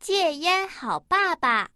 戒烟好爸爸。